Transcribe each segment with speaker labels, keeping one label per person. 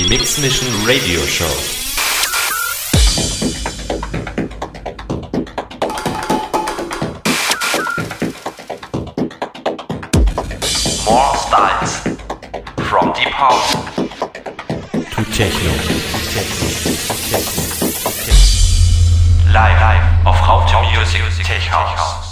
Speaker 1: Die Mix Mission Radio Show.
Speaker 2: More styles. From deep house
Speaker 1: To Techno.
Speaker 2: live, live auf Raute Music Tech House.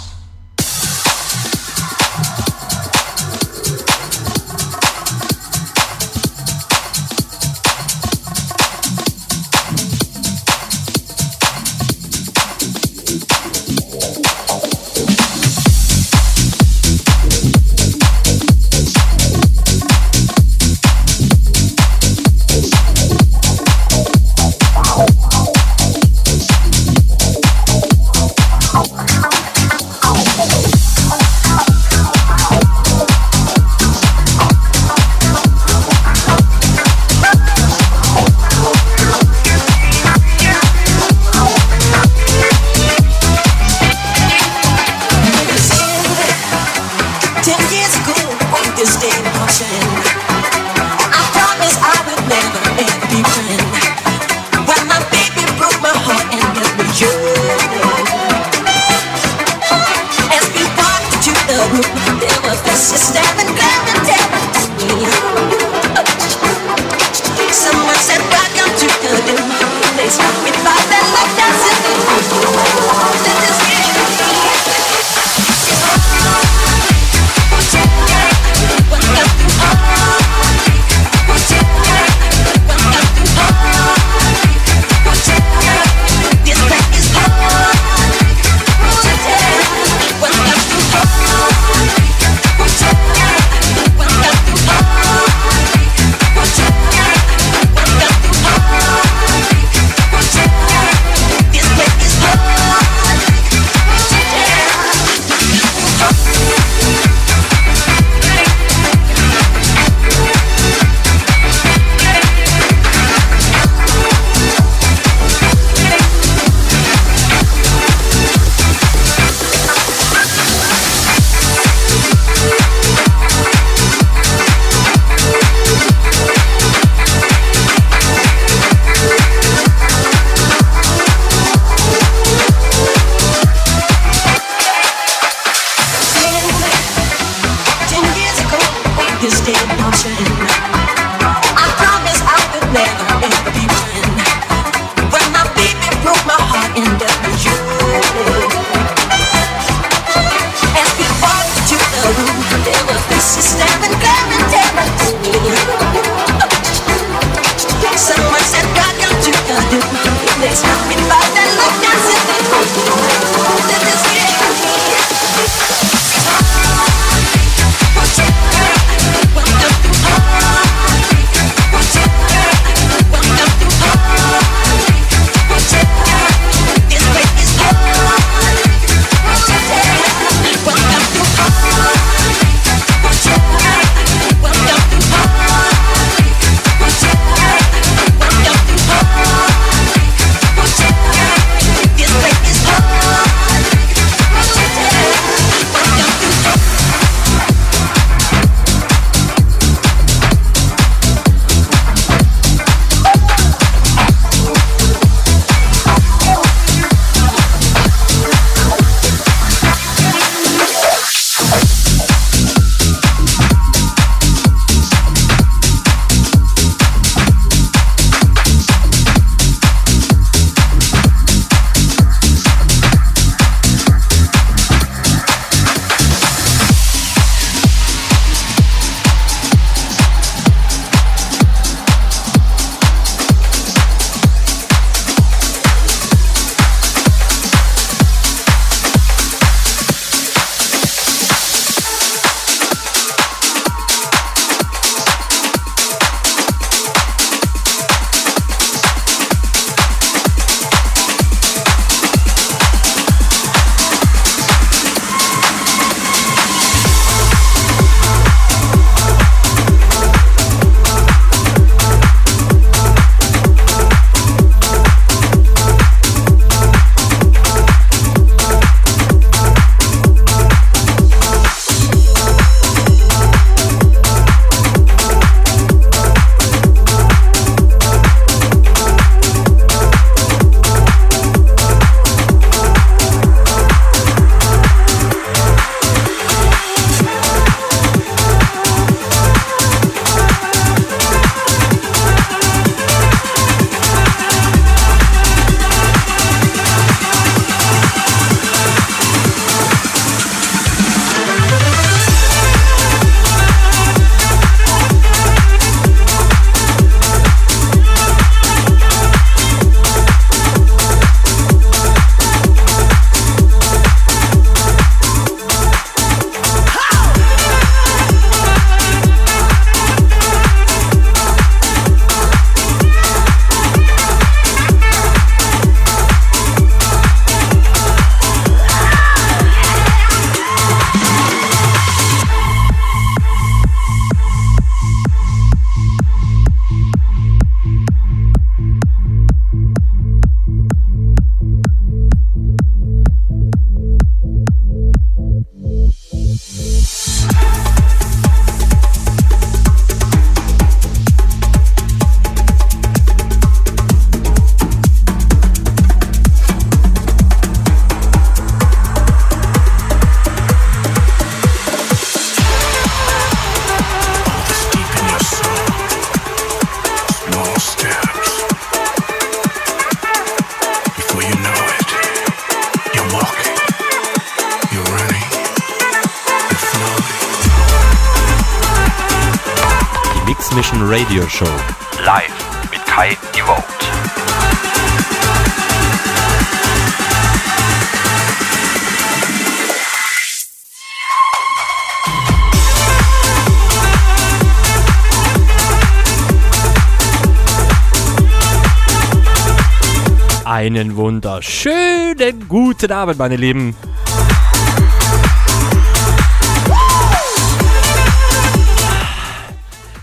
Speaker 1: Wunderschönen guten Abend, meine Lieben.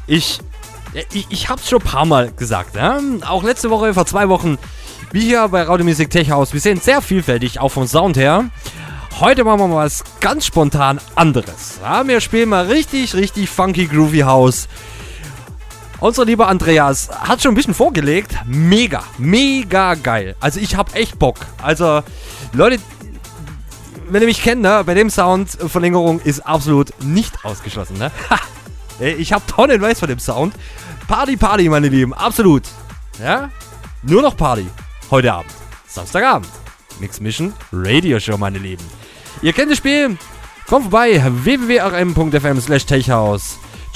Speaker 1: Ich, ich, ich hab's schon ein paar Mal gesagt, ja? Auch letzte Woche, vor zwei Wochen, wie hier bei Radio Music Tech House. Wir sind sehr vielfältig, auch vom Sound her. Heute machen wir mal was ganz spontan anderes. Ja? Wir spielen mal richtig, richtig funky groovy House. Unser lieber Andreas hat schon ein bisschen vorgelegt. Mega, mega geil. Also ich hab echt Bock. Also, Leute, wenn ihr mich kennt, ne, bei dem Sound, Verlängerung ist absolut nicht ausgeschlossen. Ne? ich hab tonnenweise von dem Sound. Party, Party, meine Lieben, absolut. Ja? Nur noch Party. Heute Abend. Samstagabend. Mix Mission Radio Show, meine Lieben. Ihr kennt das Spiel. Kommt vorbei. www.rm.fm slash.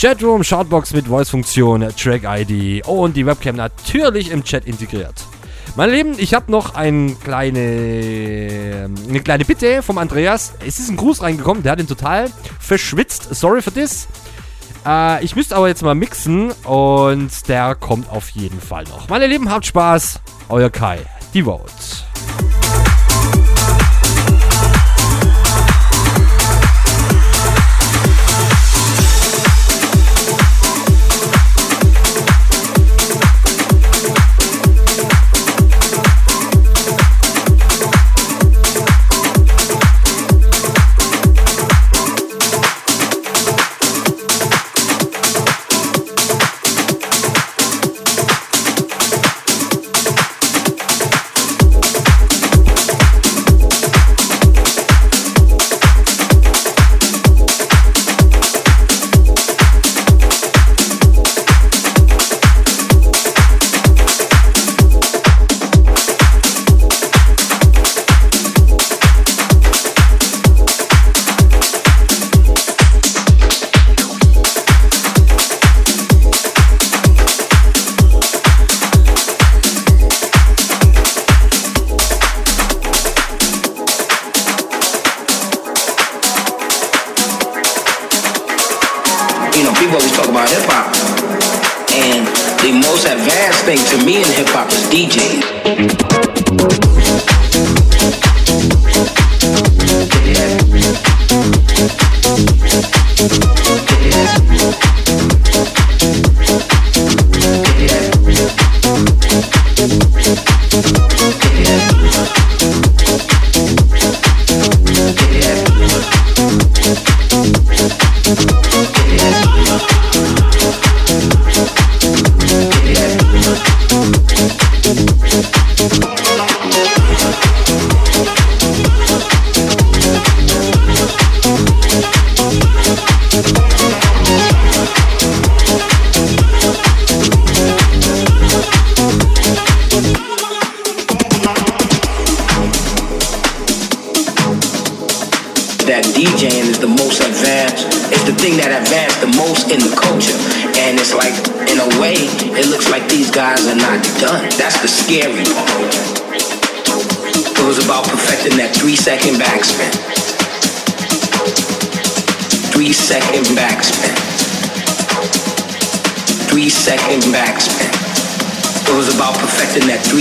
Speaker 1: Chatroom, Shoutbox mit Voice-Funktion, Track-ID und die Webcam natürlich im Chat integriert. Meine Lieben, ich habe noch ein kleine, eine kleine Bitte vom Andreas. Es ist ein Gruß reingekommen, der hat ihn total verschwitzt. Sorry für das. Äh, ich müsste aber jetzt mal mixen und der kommt auf jeden Fall noch. Meine Lieben, habt Spaß. Euer Kai, die Vote.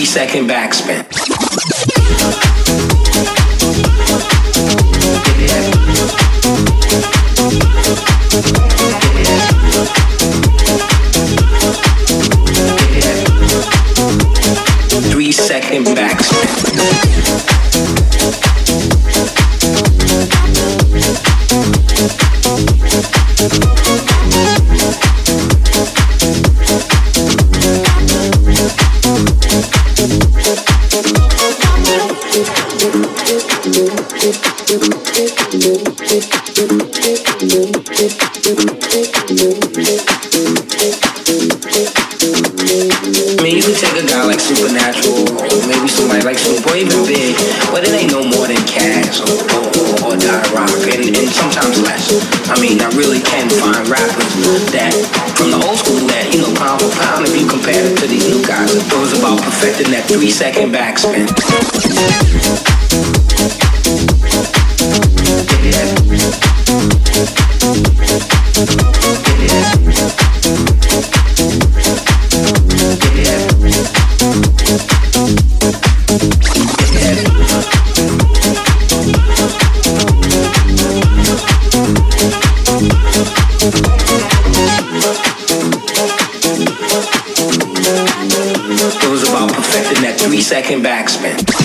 Speaker 3: second back. little pick, little pick, little pick, little pick. Mean, you can take a guy like Supernatural, or maybe somebody like Snoop, or even Big, but it ain't no more than Cass or, or, or, Die Rock, and, and sometimes less. I mean, I really can find rappers that, from the old school, that, you know, can be compared to these new guys. It was about perfecting that three second backspin. It second backspin.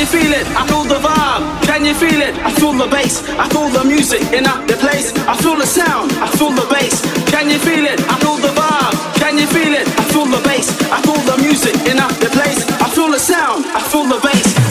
Speaker 4: You feel it? I feel the vibe. Can you feel it? I feel the bass. I feel the music in the place. I feel the sound. I feel the bass. Can you feel it? I feel the vibe. Can you feel it? I feel the bass. I feel the music in the place. I feel the sound. I feel the bass.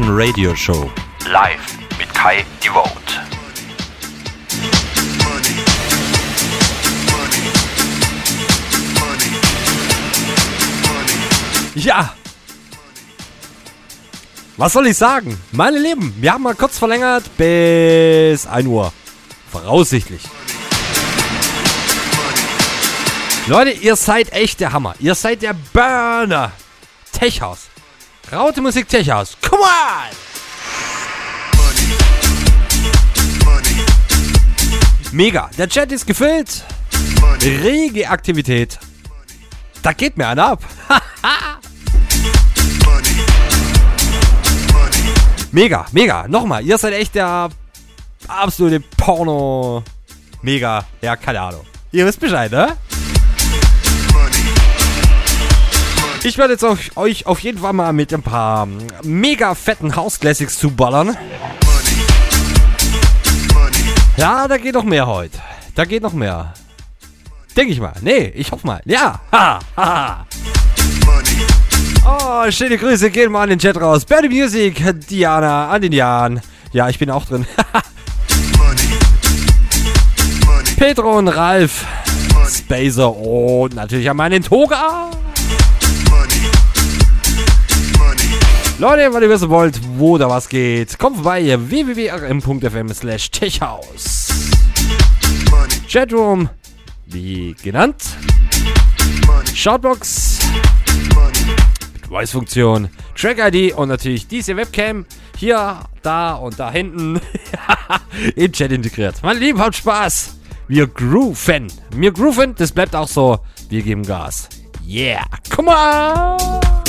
Speaker 1: Transmission Radio Show.
Speaker 2: Live mit Kai Devote.
Speaker 1: Ja. Was soll ich sagen? Meine Lieben, wir haben mal kurz verlängert bis 1 Uhr. Voraussichtlich. Leute, ihr seid echt der Hammer. Ihr seid der Burner. Tech House. Raute Musik Tech House. Come on! Mega. Der Chat ist gefüllt. Rege Aktivität. Da geht mir einer ab. Mega, mega. Nochmal, ihr seid echt der absolute Porno. Mega. Ja, keine Ahnung. Ihr wisst Bescheid, ne? Ich werde jetzt euch auf jeden Fall mal mit ein paar mega fetten House Classics zuballern. Ja, da geht noch mehr heute. Da geht noch mehr. Denke ich mal. Nee, ich hoffe mal. Ja. Ha, ha. Oh, schöne Grüße gehen mal an den Chat raus. Bernie Music, Diana, an den Jan. Ja, ich bin auch drin. Petro und Ralf. Spacer und natürlich an meinen Toga. Leute, wenn ihr wissen wollt, wo da was geht, kommt vorbei www.rm.fm slash techhaus. Chatroom, wie genannt. Shoutbox, Voice-Funktion, Track-ID und natürlich diese Webcam hier, da und da hinten im Chat integriert. Meine Lieben, habt Spaß. Wir grooven. Wir grooven, das bleibt auch so. Wir geben Gas. Yeah, come on!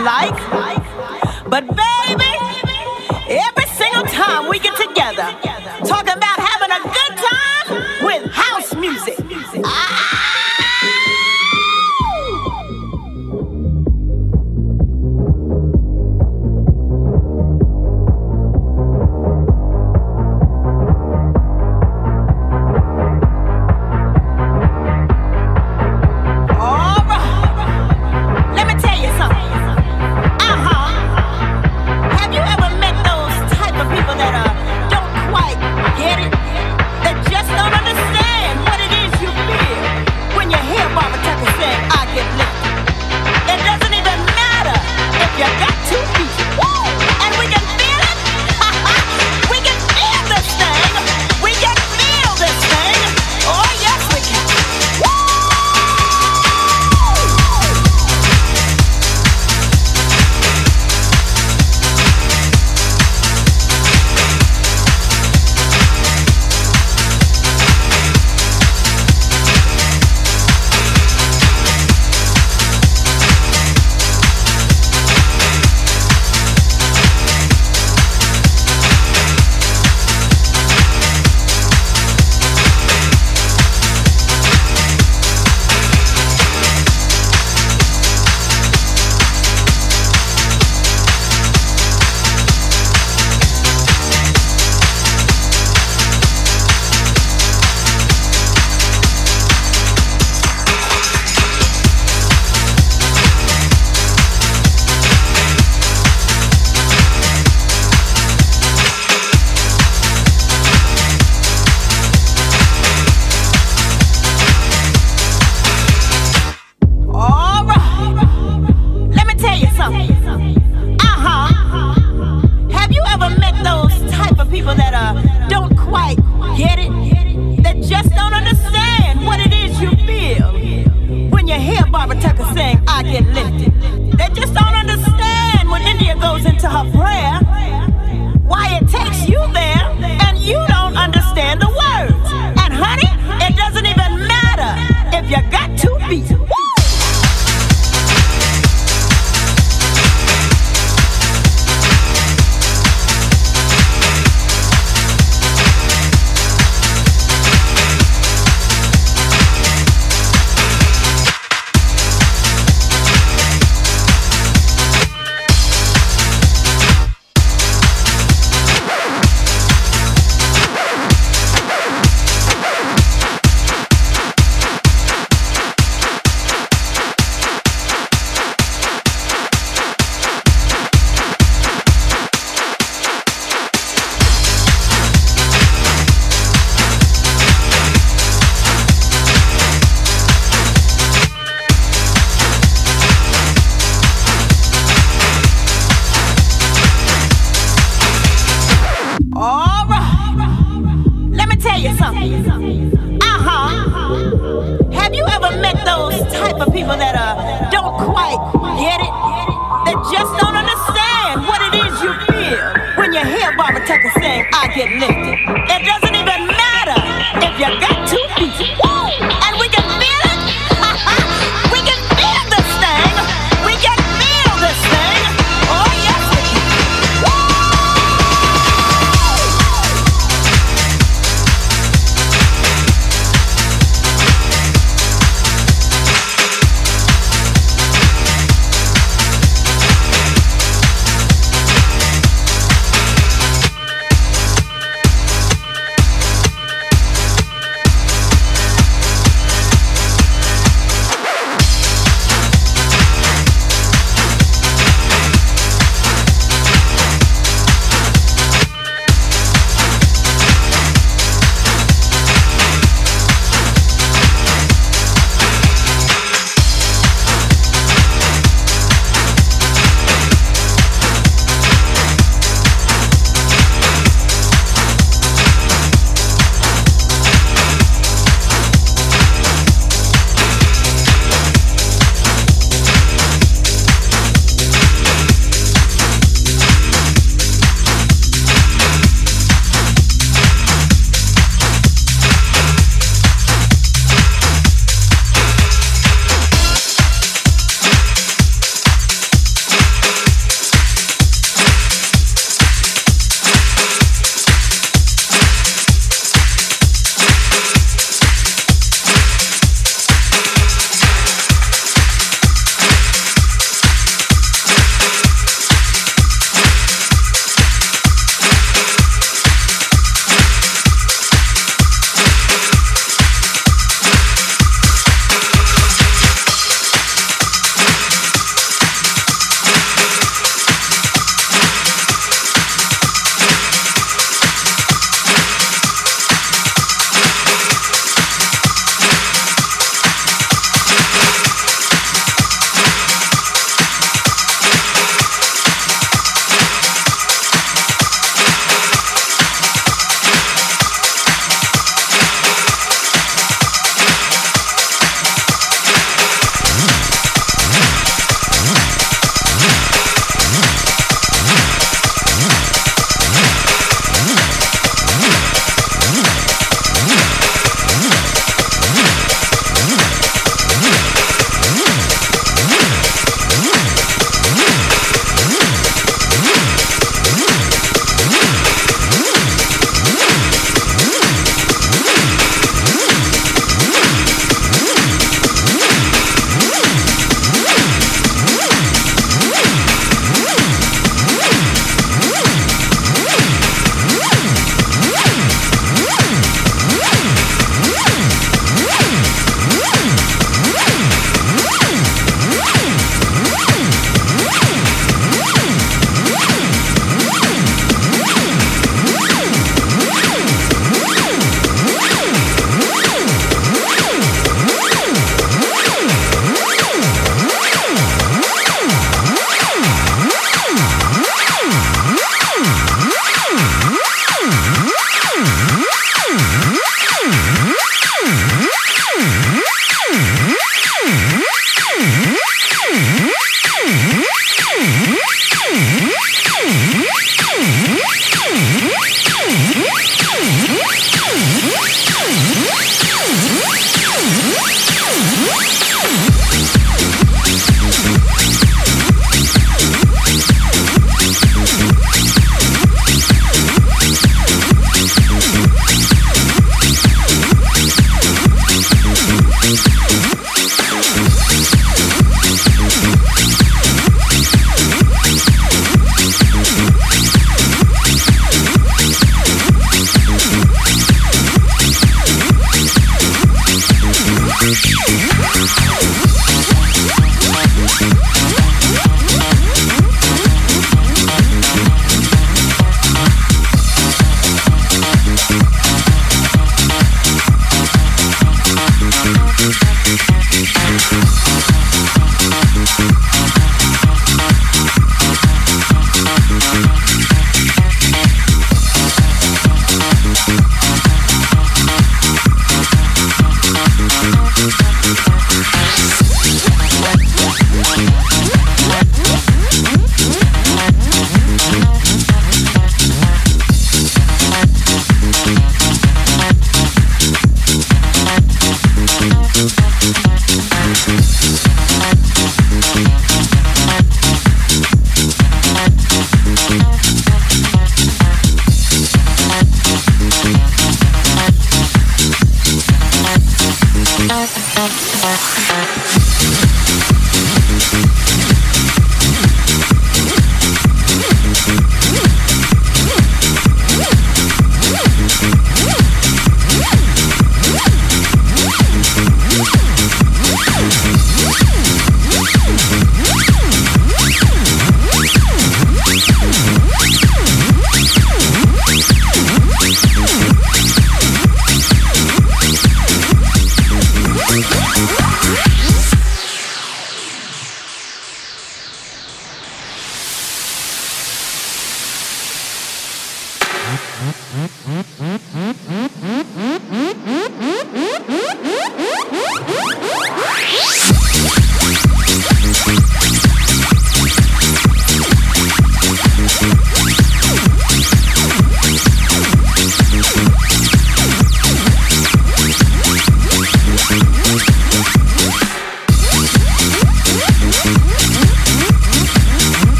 Speaker 5: Like. But baby,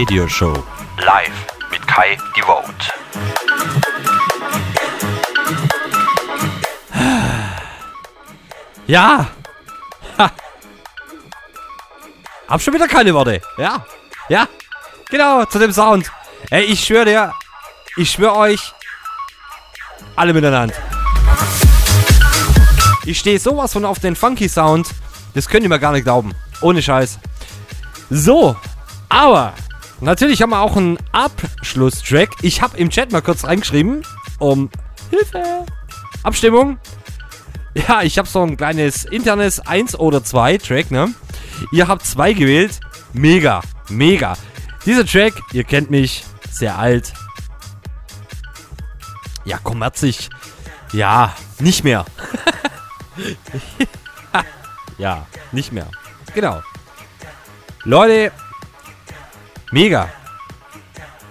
Speaker 1: Radio Show.
Speaker 2: Live mit Kai Devote.
Speaker 1: Ja. Ha. Hab schon wieder keine Worte. Ja. Ja. Genau, zu dem Sound. Ey, ich schwöre dir, ich schwöre euch, alle miteinander. Ich stehe sowas von auf den Funky Sound. Das könnt ihr mir gar nicht glauben. Ohne Scheiß. So, aber natürlich haben wir auch einen Abschlusstrack. Ich habe im Chat mal kurz reingeschrieben, um Hilfe, Abstimmung. Ja, ich habe so ein kleines internes 1 oder 2 Track, ne? Ihr habt zwei gewählt. Mega, mega. Dieser Track, ihr kennt mich, sehr alt. Ja, kommerzig. Ja, nicht mehr. ja, nicht mehr. Genau. Leute, mega.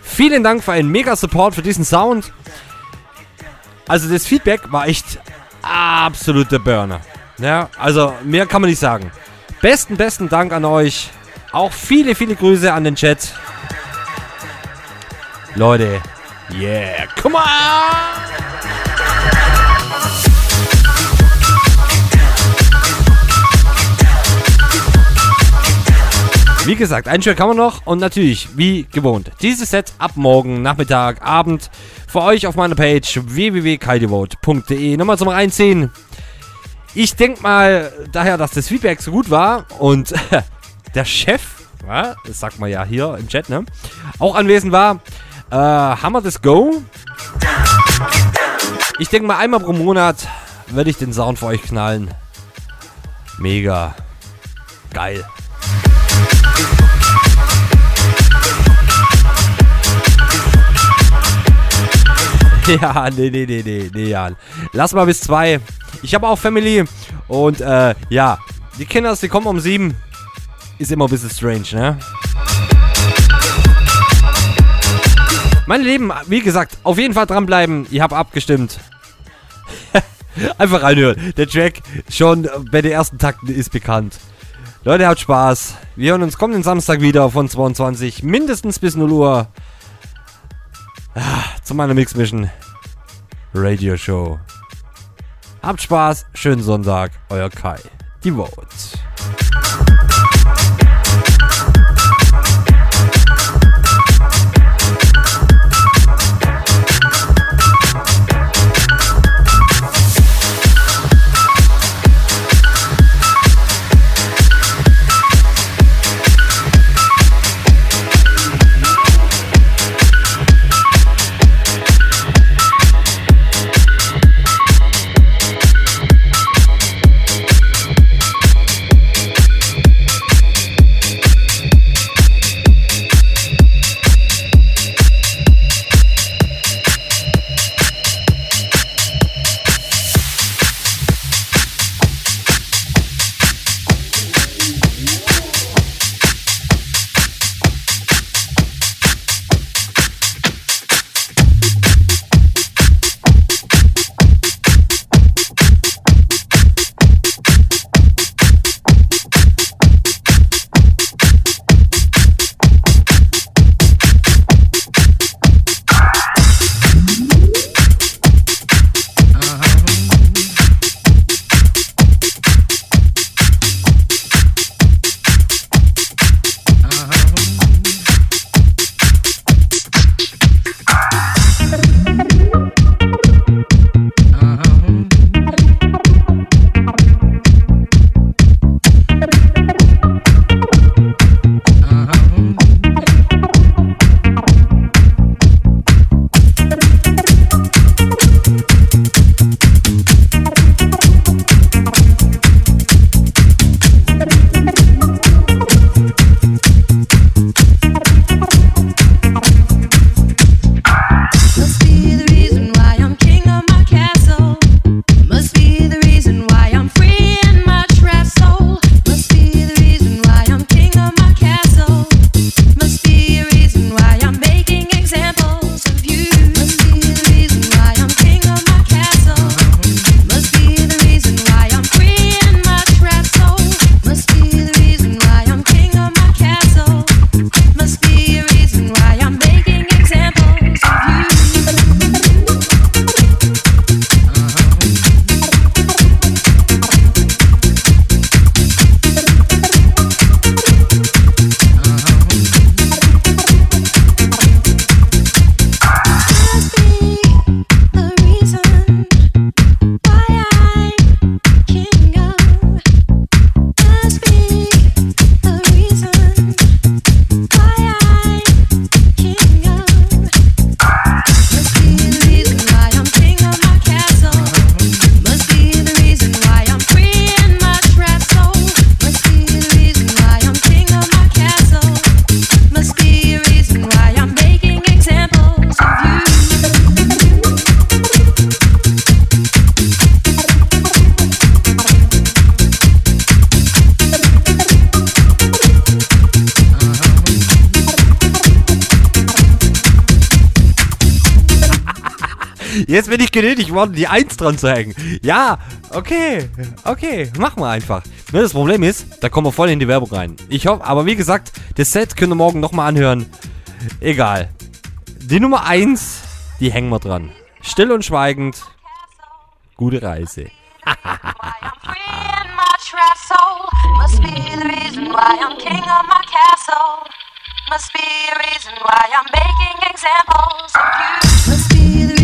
Speaker 1: Vielen Dank für einen mega Support für diesen Sound. Also das Feedback war echt absolute Burner. Ja, also mehr kann man nicht sagen. Besten, besten Dank an euch. Auch viele, viele Grüße an den Chat. Leute, yeah, come on! Wie gesagt, ein Track haben wir noch und natürlich, wie gewohnt, dieses Set ab morgen, Nachmittag, Abend für euch auf meiner Page www.kaidevote.de. Nochmal zum Reinziehen. Ich denke mal daher, dass das Feedback so gut war und der Chef, das sagt man ja hier im Chat, ne, auch anwesend war, äh, haben wir das Go. Ich denke mal einmal pro Monat werde ich den Sound für euch knallen. Mega. Geil. Ja, nee, nee, nee, nee, nee, Jan. Lass mal bis zwei. Ich habe auch Family und äh, ja, die Kinder, die kommen um sieben. Ist immer ein bisschen strange, ne? Meine Lieben, wie gesagt, auf jeden Fall dranbleiben. Ihr habt abgestimmt. Einfach reinhören. Der Track schon bei den ersten Takten ist bekannt. Leute, habt Spaß. Wir hören uns kommenden Samstag wieder von 22 mindestens bis 0 Uhr. Ah, zu meiner Mix Mission Radio Show. Habt Spaß, schönen Sonntag, euer Kai. Die Vote. Ich genötigt worden, die Eins dran zu hängen. Ja, okay, okay, machen wir einfach. Nur das Problem ist, da kommen wir voll in die Werbung rein. Ich hoffe, aber wie gesagt, das Set könnt ihr morgen nochmal anhören. Egal. Die Nummer 1, die hängen wir dran. Still und schweigend. Gute Reise.
Speaker 6: Must be a reason why I'm making examples of you. Must be the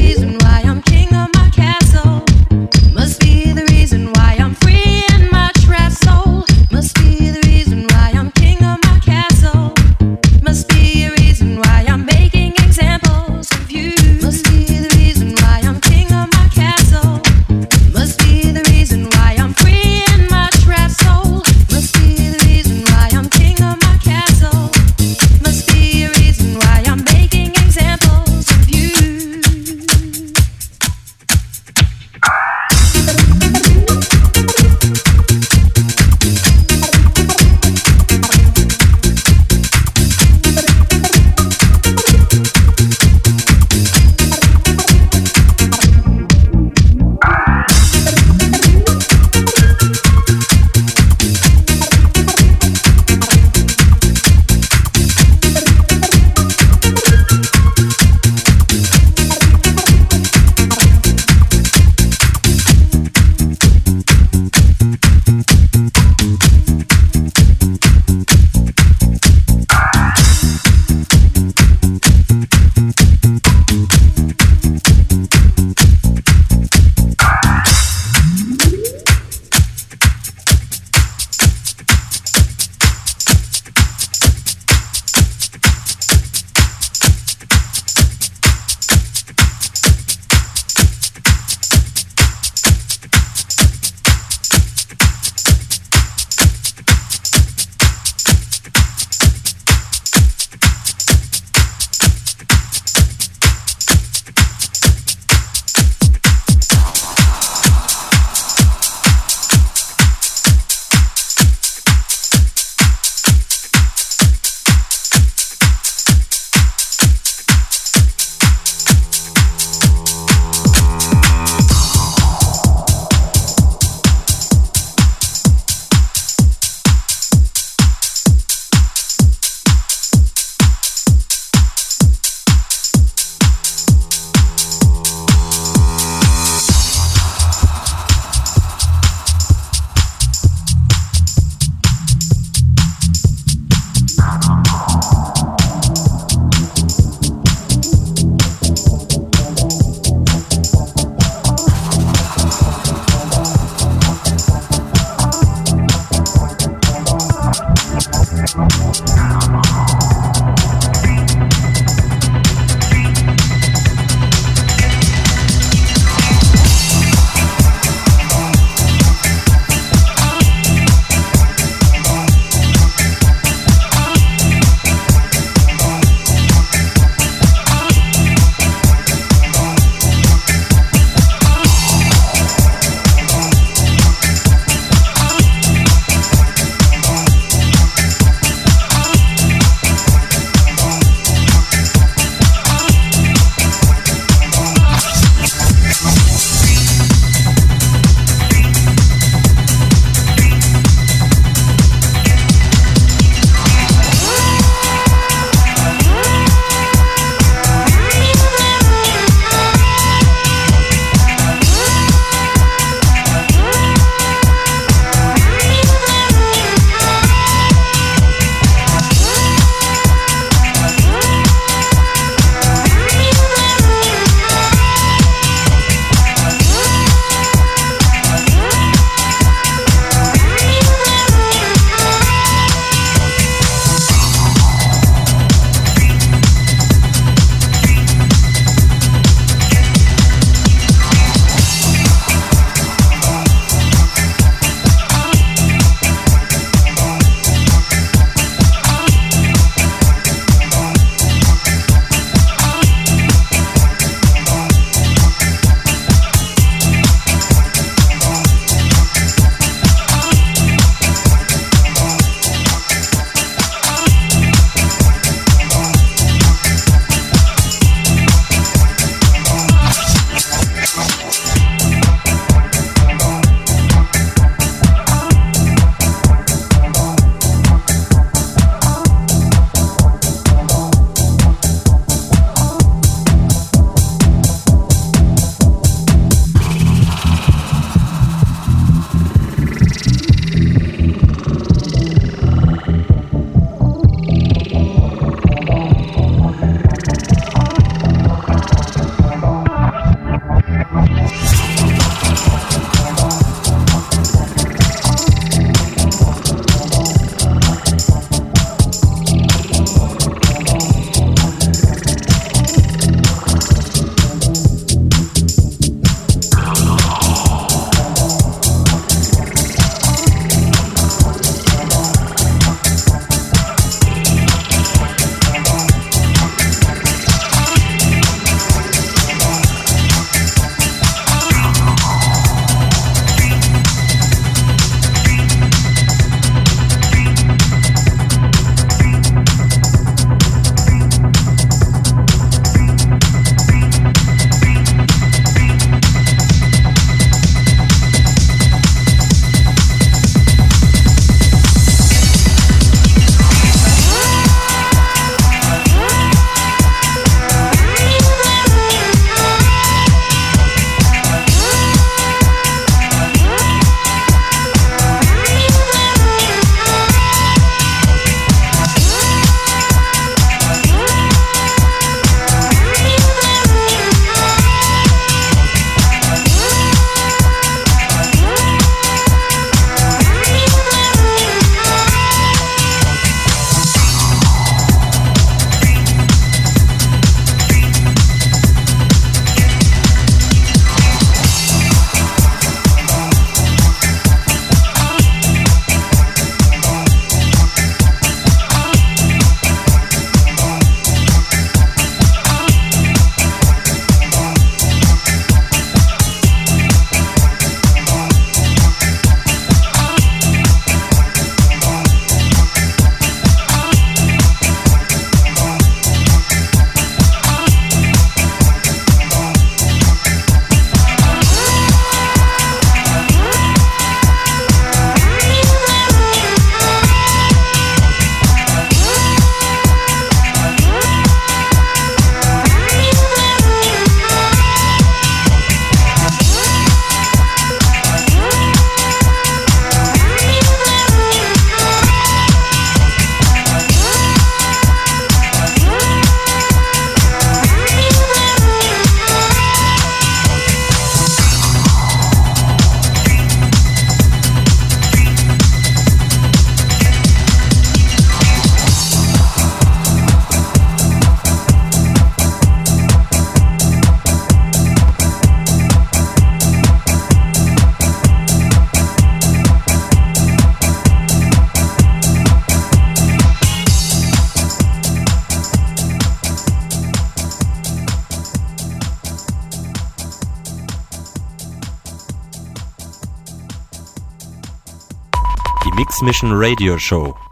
Speaker 2: Mix Mission Radio Show.